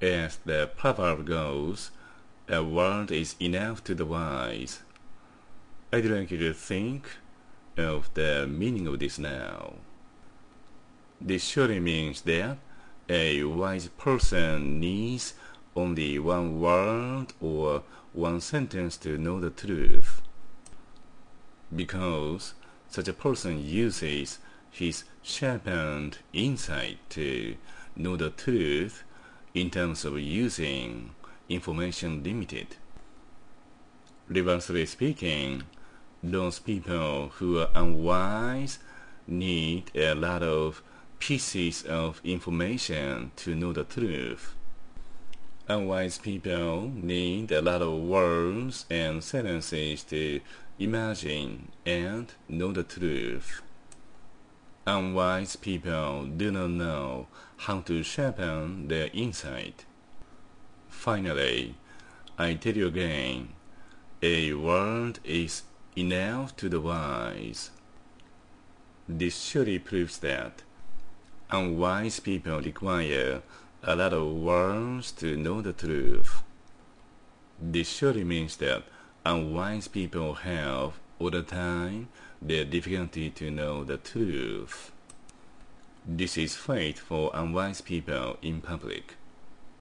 As the proverb goes, a word is enough to the wise. I'd like you to think of the meaning of this now. This surely means that a wise person needs only one word or one sentence to know the truth. Because such a person uses his sharpened insight to know the truth in terms of using information limited. Reversely speaking, those people who are unwise need a lot of pieces of information to know the truth. Unwise people need a lot of words and sentences to imagine and know the truth. Unwise people do not know how to sharpen their insight. Finally, I tell you again, a word is enough to the wise. This surely proves that unwise people require a lot of words to know the truth. This surely means that unwise people have all the time the difficulty to know the truth. This is fate for unwise people in public.